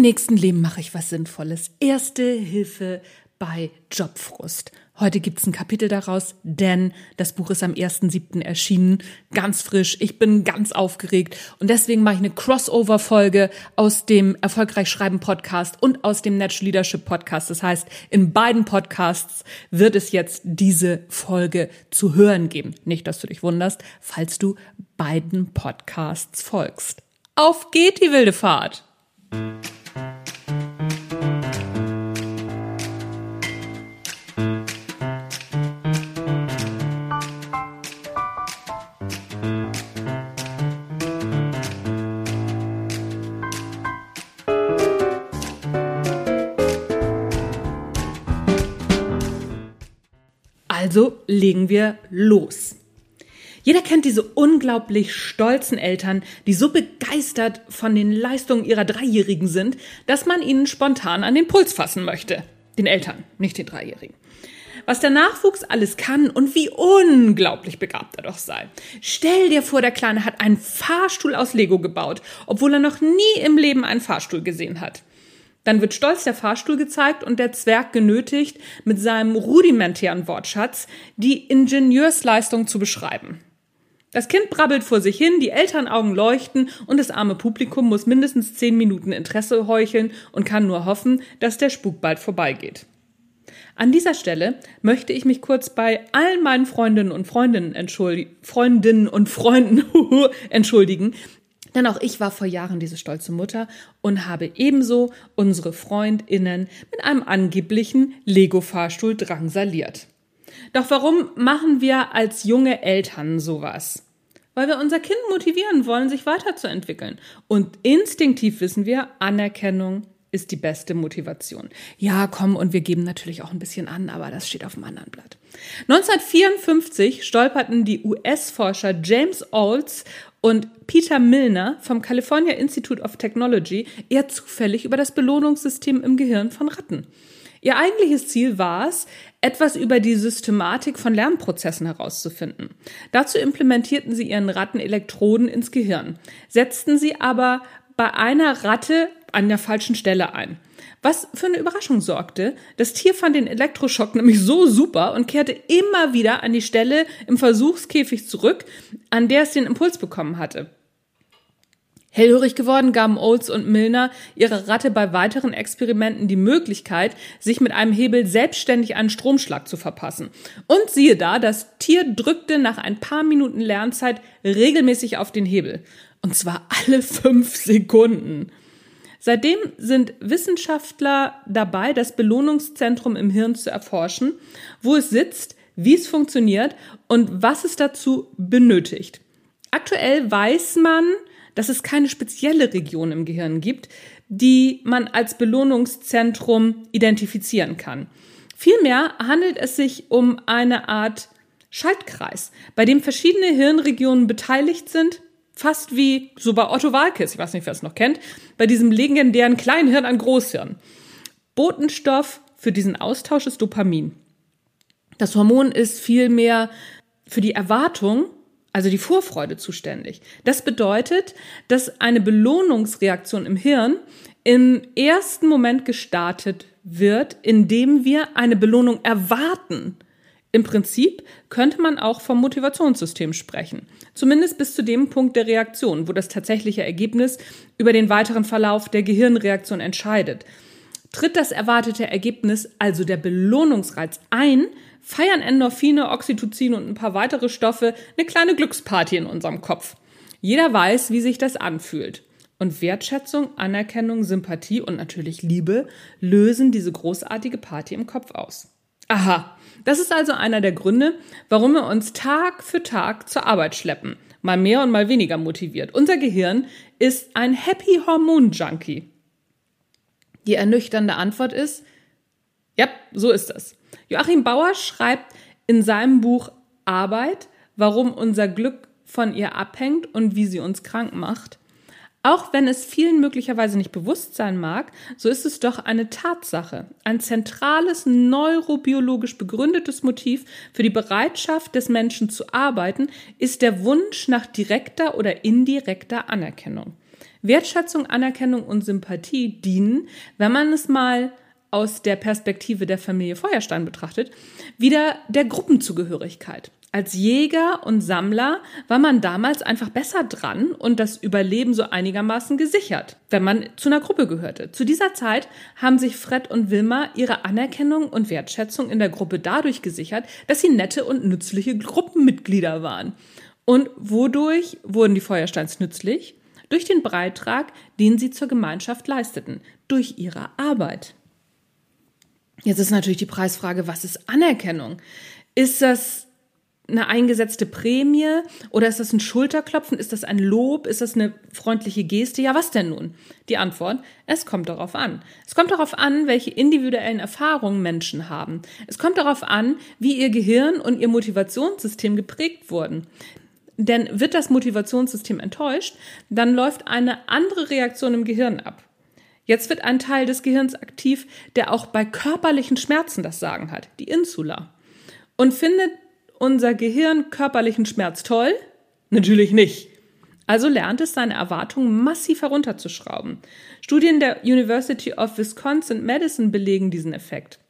Nächsten Leben mache ich was Sinnvolles. Erste Hilfe bei Jobfrust. Heute gibt's ein Kapitel daraus, denn das Buch ist am 1.7. erschienen, ganz frisch. Ich bin ganz aufgeregt und deswegen mache ich eine Crossover-Folge aus dem Erfolgreich Schreiben Podcast und aus dem Natural Leadership Podcast. Das heißt, in beiden Podcasts wird es jetzt diese Folge zu hören geben. Nicht, dass du dich wunderst, falls du beiden Podcasts folgst. Auf geht die wilde Fahrt! Also legen wir los. Jeder kennt diese unglaublich stolzen Eltern, die so begeistert von den Leistungen ihrer Dreijährigen sind, dass man ihnen spontan an den Puls fassen möchte. Den Eltern, nicht den Dreijährigen. Was der Nachwuchs alles kann und wie unglaublich begabt er doch sei. Stell dir vor, der Kleine hat einen Fahrstuhl aus Lego gebaut, obwohl er noch nie im Leben einen Fahrstuhl gesehen hat. Dann wird stolz der Fahrstuhl gezeigt und der Zwerg genötigt, mit seinem rudimentären Wortschatz die Ingenieursleistung zu beschreiben. Das Kind brabbelt vor sich hin, die Elternaugen leuchten und das arme Publikum muss mindestens zehn Minuten Interesse heucheln und kann nur hoffen, dass der Spuk bald vorbeigeht. An dieser Stelle möchte ich mich kurz bei allen meinen Freundinnen und Freundinnen, entschuldigen, Freundinnen und Freunden entschuldigen, denn auch ich war vor Jahren diese stolze Mutter und habe ebenso unsere Freundinnen mit einem angeblichen Lego-Fahrstuhl drangsaliert. Doch warum machen wir als junge Eltern sowas? Weil wir unser Kind motivieren wollen, sich weiterzuentwickeln. Und instinktiv wissen wir, Anerkennung ist die beste Motivation. Ja, komm, und wir geben natürlich auch ein bisschen an, aber das steht auf dem anderen Blatt. 1954 stolperten die US-Forscher James Olds und Peter Milner vom California Institute of Technology eher zufällig über das Belohnungssystem im Gehirn von Ratten. Ihr eigentliches Ziel war es, etwas über die Systematik von Lernprozessen herauszufinden. Dazu implementierten sie ihren Ratten Elektroden ins Gehirn, setzten sie aber bei einer Ratte an der falschen Stelle ein. Was für eine Überraschung sorgte. Das Tier fand den Elektroschock nämlich so super und kehrte immer wieder an die Stelle im Versuchskäfig zurück, an der es den Impuls bekommen hatte. Hellhörig geworden gaben Olds und Milner ihrer Ratte bei weiteren Experimenten die Möglichkeit, sich mit einem Hebel selbstständig einen Stromschlag zu verpassen. Und siehe da, das Tier drückte nach ein paar Minuten Lernzeit regelmäßig auf den Hebel. Und zwar alle fünf Sekunden. Seitdem sind Wissenschaftler dabei, das Belohnungszentrum im Hirn zu erforschen, wo es sitzt, wie es funktioniert und was es dazu benötigt. Aktuell weiß man, dass es keine spezielle Region im Gehirn gibt, die man als Belohnungszentrum identifizieren kann. Vielmehr handelt es sich um eine Art Schaltkreis, bei dem verschiedene Hirnregionen beteiligt sind, fast wie so bei Otto Walkes, ich weiß nicht, wer es noch kennt, bei diesem legendären Kleinhirn an Großhirn. Botenstoff für diesen Austausch ist Dopamin. Das Hormon ist vielmehr für die Erwartung also die Vorfreude zuständig. Das bedeutet, dass eine Belohnungsreaktion im Hirn im ersten Moment gestartet wird, indem wir eine Belohnung erwarten. Im Prinzip könnte man auch vom Motivationssystem sprechen. Zumindest bis zu dem Punkt der Reaktion, wo das tatsächliche Ergebnis über den weiteren Verlauf der Gehirnreaktion entscheidet. Tritt das erwartete Ergebnis, also der Belohnungsreiz, ein, feiern Endorphine, Oxytocin und ein paar weitere Stoffe eine kleine Glücksparty in unserem Kopf. Jeder weiß, wie sich das anfühlt. Und Wertschätzung, Anerkennung, Sympathie und natürlich Liebe lösen diese großartige Party im Kopf aus. Aha, das ist also einer der Gründe, warum wir uns Tag für Tag zur Arbeit schleppen. Mal mehr und mal weniger motiviert. Unser Gehirn ist ein Happy Hormon Junkie. Die ernüchternde Antwort ist, ja, so ist das. Joachim Bauer schreibt in seinem Buch Arbeit, warum unser Glück von ihr abhängt und wie sie uns krank macht. Auch wenn es vielen möglicherweise nicht bewusst sein mag, so ist es doch eine Tatsache. Ein zentrales neurobiologisch begründetes Motiv für die Bereitschaft des Menschen zu arbeiten ist der Wunsch nach direkter oder indirekter Anerkennung. Wertschätzung, Anerkennung und Sympathie dienen, wenn man es mal aus der Perspektive der Familie Feuerstein betrachtet, wieder der Gruppenzugehörigkeit. Als Jäger und Sammler war man damals einfach besser dran und das Überleben so einigermaßen gesichert, wenn man zu einer Gruppe gehörte. Zu dieser Zeit haben sich Fred und Wilma ihre Anerkennung und Wertschätzung in der Gruppe dadurch gesichert, dass sie nette und nützliche Gruppenmitglieder waren. Und wodurch wurden die Feuersteins nützlich? Durch den Beitrag, den sie zur Gemeinschaft leisteten, durch ihre Arbeit. Jetzt ist natürlich die Preisfrage, was ist Anerkennung? Ist das eine eingesetzte Prämie oder ist das ein Schulterklopfen? Ist das ein Lob? Ist das eine freundliche Geste? Ja, was denn nun? Die Antwort, es kommt darauf an. Es kommt darauf an, welche individuellen Erfahrungen Menschen haben. Es kommt darauf an, wie ihr Gehirn und ihr Motivationssystem geprägt wurden. Denn wird das Motivationssystem enttäuscht, dann läuft eine andere Reaktion im Gehirn ab. Jetzt wird ein Teil des Gehirns aktiv, der auch bei körperlichen Schmerzen das Sagen hat, die Insula. Und findet unser Gehirn körperlichen Schmerz toll? Natürlich nicht. Also lernt es, seine Erwartungen massiv herunterzuschrauben. Studien der University of Wisconsin Medicine belegen diesen Effekt.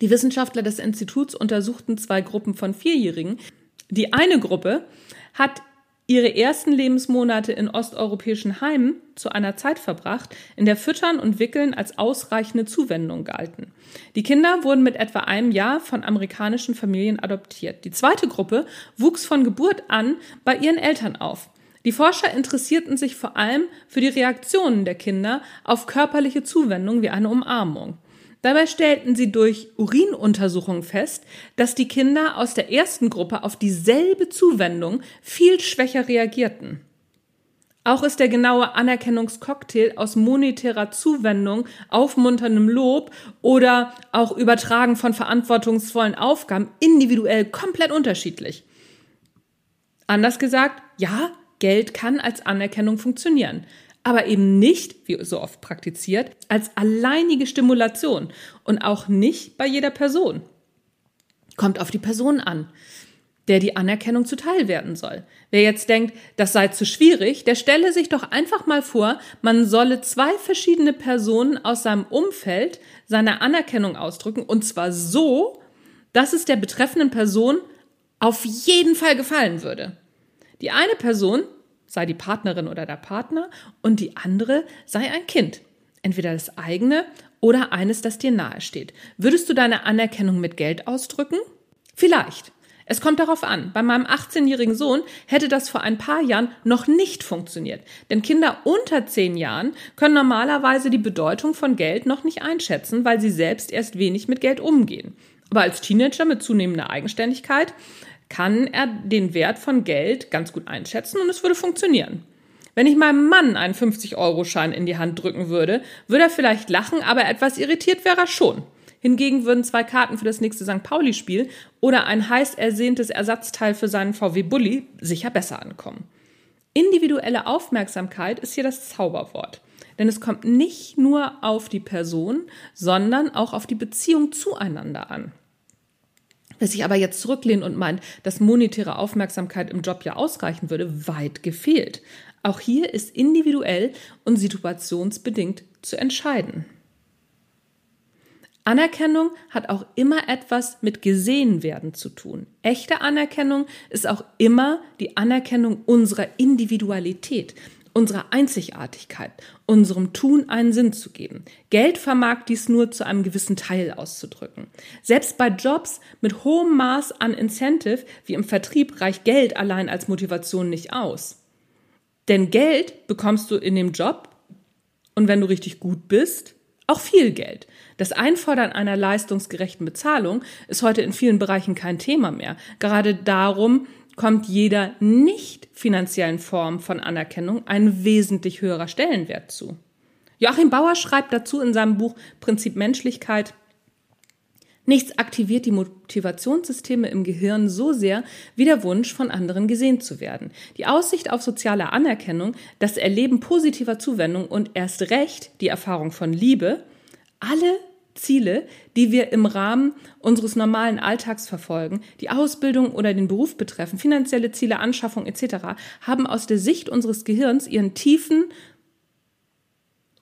Die Wissenschaftler des Instituts untersuchten zwei Gruppen von Vierjährigen. Die eine Gruppe hat ihre ersten Lebensmonate in osteuropäischen Heimen zu einer Zeit verbracht, in der Füttern und Wickeln als ausreichende Zuwendung galten. Die Kinder wurden mit etwa einem Jahr von amerikanischen Familien adoptiert. Die zweite Gruppe wuchs von Geburt an bei ihren Eltern auf. Die Forscher interessierten sich vor allem für die Reaktionen der Kinder auf körperliche Zuwendung wie eine Umarmung. Dabei stellten sie durch Urinuntersuchungen fest, dass die Kinder aus der ersten Gruppe auf dieselbe Zuwendung viel schwächer reagierten. Auch ist der genaue Anerkennungscocktail aus monetärer Zuwendung, aufmunterndem Lob oder auch Übertragen von verantwortungsvollen Aufgaben individuell komplett unterschiedlich. Anders gesagt, ja, Geld kann als Anerkennung funktionieren aber eben nicht, wie so oft praktiziert, als alleinige Stimulation und auch nicht bei jeder Person. Kommt auf die Person an, der die Anerkennung zuteil werden soll. Wer jetzt denkt, das sei zu schwierig, der stelle sich doch einfach mal vor, man solle zwei verschiedene Personen aus seinem Umfeld seine Anerkennung ausdrücken und zwar so, dass es der betreffenden Person auf jeden Fall gefallen würde. Die eine Person sei die Partnerin oder der Partner und die andere sei ein Kind. Entweder das eigene oder eines, das dir nahe steht. Würdest du deine Anerkennung mit Geld ausdrücken? Vielleicht. Es kommt darauf an. Bei meinem 18-jährigen Sohn hätte das vor ein paar Jahren noch nicht funktioniert. Denn Kinder unter 10 Jahren können normalerweise die Bedeutung von Geld noch nicht einschätzen, weil sie selbst erst wenig mit Geld umgehen. Aber als Teenager mit zunehmender Eigenständigkeit kann er den Wert von Geld ganz gut einschätzen und es würde funktionieren. Wenn ich meinem Mann einen 50-Euro-Schein in die Hand drücken würde, würde er vielleicht lachen, aber etwas irritiert wäre er schon. Hingegen würden zwei Karten für das nächste St. Pauli-Spiel oder ein heiß ersehntes Ersatzteil für seinen VW Bulli sicher besser ankommen. Individuelle Aufmerksamkeit ist hier das Zauberwort. Denn es kommt nicht nur auf die Person, sondern auch auf die Beziehung zueinander an. Wer sich aber jetzt zurücklehnt und meint, dass monetäre Aufmerksamkeit im Job ja ausreichen würde, weit gefehlt. Auch hier ist individuell und situationsbedingt zu entscheiden. Anerkennung hat auch immer etwas mit gesehen werden zu tun. Echte Anerkennung ist auch immer die Anerkennung unserer Individualität unserer Einzigartigkeit, unserem Tun einen Sinn zu geben. Geld vermag dies nur zu einem gewissen Teil auszudrücken. Selbst bei Jobs mit hohem Maß an Incentive wie im Vertrieb reicht Geld allein als Motivation nicht aus. Denn Geld bekommst du in dem Job und wenn du richtig gut bist, auch viel Geld. Das Einfordern einer leistungsgerechten Bezahlung ist heute in vielen Bereichen kein Thema mehr. Gerade darum kommt jeder nicht finanziellen Form von Anerkennung ein wesentlich höherer Stellenwert zu. Joachim Bauer schreibt dazu in seinem Buch Prinzip Menschlichkeit, Nichts aktiviert die Motivationssysteme im Gehirn so sehr wie der Wunsch, von anderen gesehen zu werden. Die Aussicht auf soziale Anerkennung, das Erleben positiver Zuwendung und erst recht die Erfahrung von Liebe, alle Ziele, die wir im Rahmen unseres normalen Alltags verfolgen, die Ausbildung oder den Beruf betreffen, finanzielle Ziele, Anschaffung etc., haben aus der Sicht unseres Gehirns ihren tiefen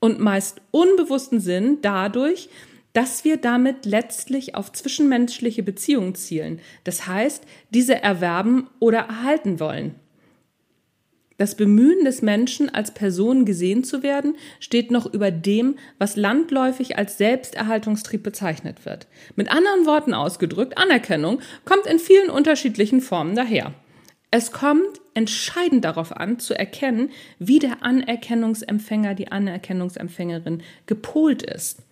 und meist unbewussten Sinn dadurch, dass wir damit letztlich auf zwischenmenschliche Beziehungen zielen. Das heißt, diese erwerben oder erhalten wollen. Das Bemühen des Menschen, als Person gesehen zu werden, steht noch über dem, was landläufig als Selbsterhaltungstrieb bezeichnet wird. Mit anderen Worten ausgedrückt, Anerkennung kommt in vielen unterschiedlichen Formen daher. Es kommt entscheidend darauf an, zu erkennen, wie der Anerkennungsempfänger, die Anerkennungsempfängerin gepolt ist.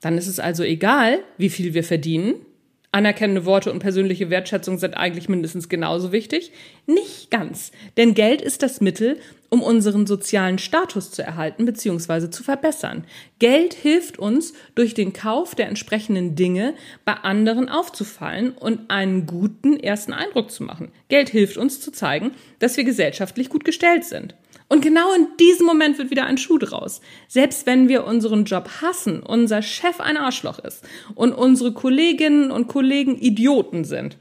Dann ist es also egal, wie viel wir verdienen, Anerkennende Worte und persönliche Wertschätzung sind eigentlich mindestens genauso wichtig? Nicht ganz, denn Geld ist das Mittel, um unseren sozialen Status zu erhalten bzw. zu verbessern. Geld hilft uns, durch den Kauf der entsprechenden Dinge bei anderen aufzufallen und einen guten ersten Eindruck zu machen. Geld hilft uns zu zeigen, dass wir gesellschaftlich gut gestellt sind. Und genau in diesem Moment wird wieder ein Schuh draus. Selbst wenn wir unseren Job hassen, unser Chef ein Arschloch ist und unsere Kolleginnen und Kollegen Idioten sind,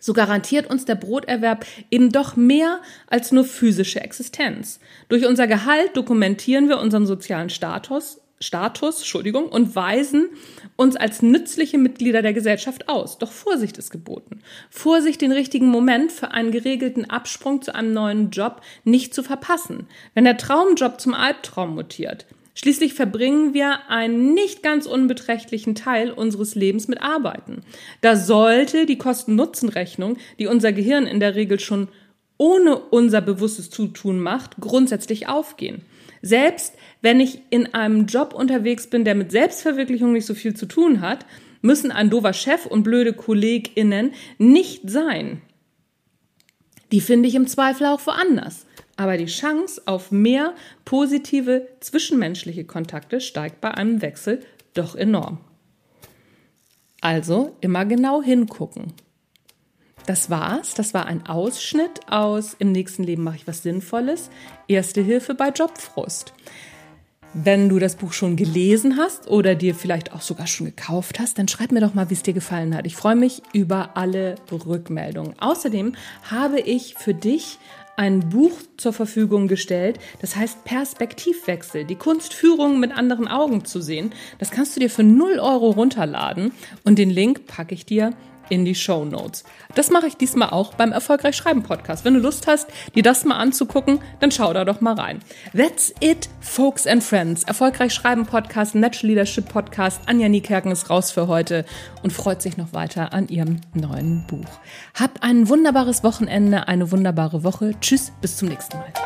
so garantiert uns der Broterwerb eben doch mehr als nur physische Existenz. Durch unser Gehalt dokumentieren wir unseren sozialen Status, Status, Entschuldigung, und weisen uns als nützliche Mitglieder der Gesellschaft aus. Doch Vorsicht ist geboten. Vorsicht, den richtigen Moment für einen geregelten Absprung zu einem neuen Job nicht zu verpassen. Wenn der Traumjob zum Albtraum mutiert, Schließlich verbringen wir einen nicht ganz unbeträchtlichen Teil unseres Lebens mit Arbeiten. Da sollte die Kosten-Nutzen-Rechnung, die unser Gehirn in der Regel schon ohne unser bewusstes Zutun macht, grundsätzlich aufgehen. Selbst wenn ich in einem Job unterwegs bin, der mit Selbstverwirklichung nicht so viel zu tun hat, müssen ein dover Chef und blöde KollegInnen nicht sein. Die finde ich im Zweifel auch woanders. Aber die Chance auf mehr positive zwischenmenschliche Kontakte steigt bei einem Wechsel doch enorm. Also immer genau hingucken. Das war's. Das war ein Ausschnitt aus Im nächsten Leben mache ich was Sinnvolles. Erste Hilfe bei Jobfrust. Wenn du das Buch schon gelesen hast oder dir vielleicht auch sogar schon gekauft hast, dann schreib mir doch mal, wie es dir gefallen hat. Ich freue mich über alle Rückmeldungen. Außerdem habe ich für dich ein Buch zur Verfügung gestellt, das heißt Perspektivwechsel, die Kunst, Führung mit anderen Augen zu sehen. Das kannst du dir für 0 Euro runterladen und den Link packe ich dir in die Show Notes. Das mache ich diesmal auch beim Erfolgreich Schreiben Podcast. Wenn du Lust hast, dir das mal anzugucken, dann schau da doch mal rein. That's it, folks and friends. Erfolgreich Schreiben Podcast, Natural Leadership Podcast. Anja Niekerken ist raus für heute und freut sich noch weiter an ihrem neuen Buch. Habt ein wunderbares Wochenende, eine wunderbare Woche. Tschüss, bis zum nächsten Mal.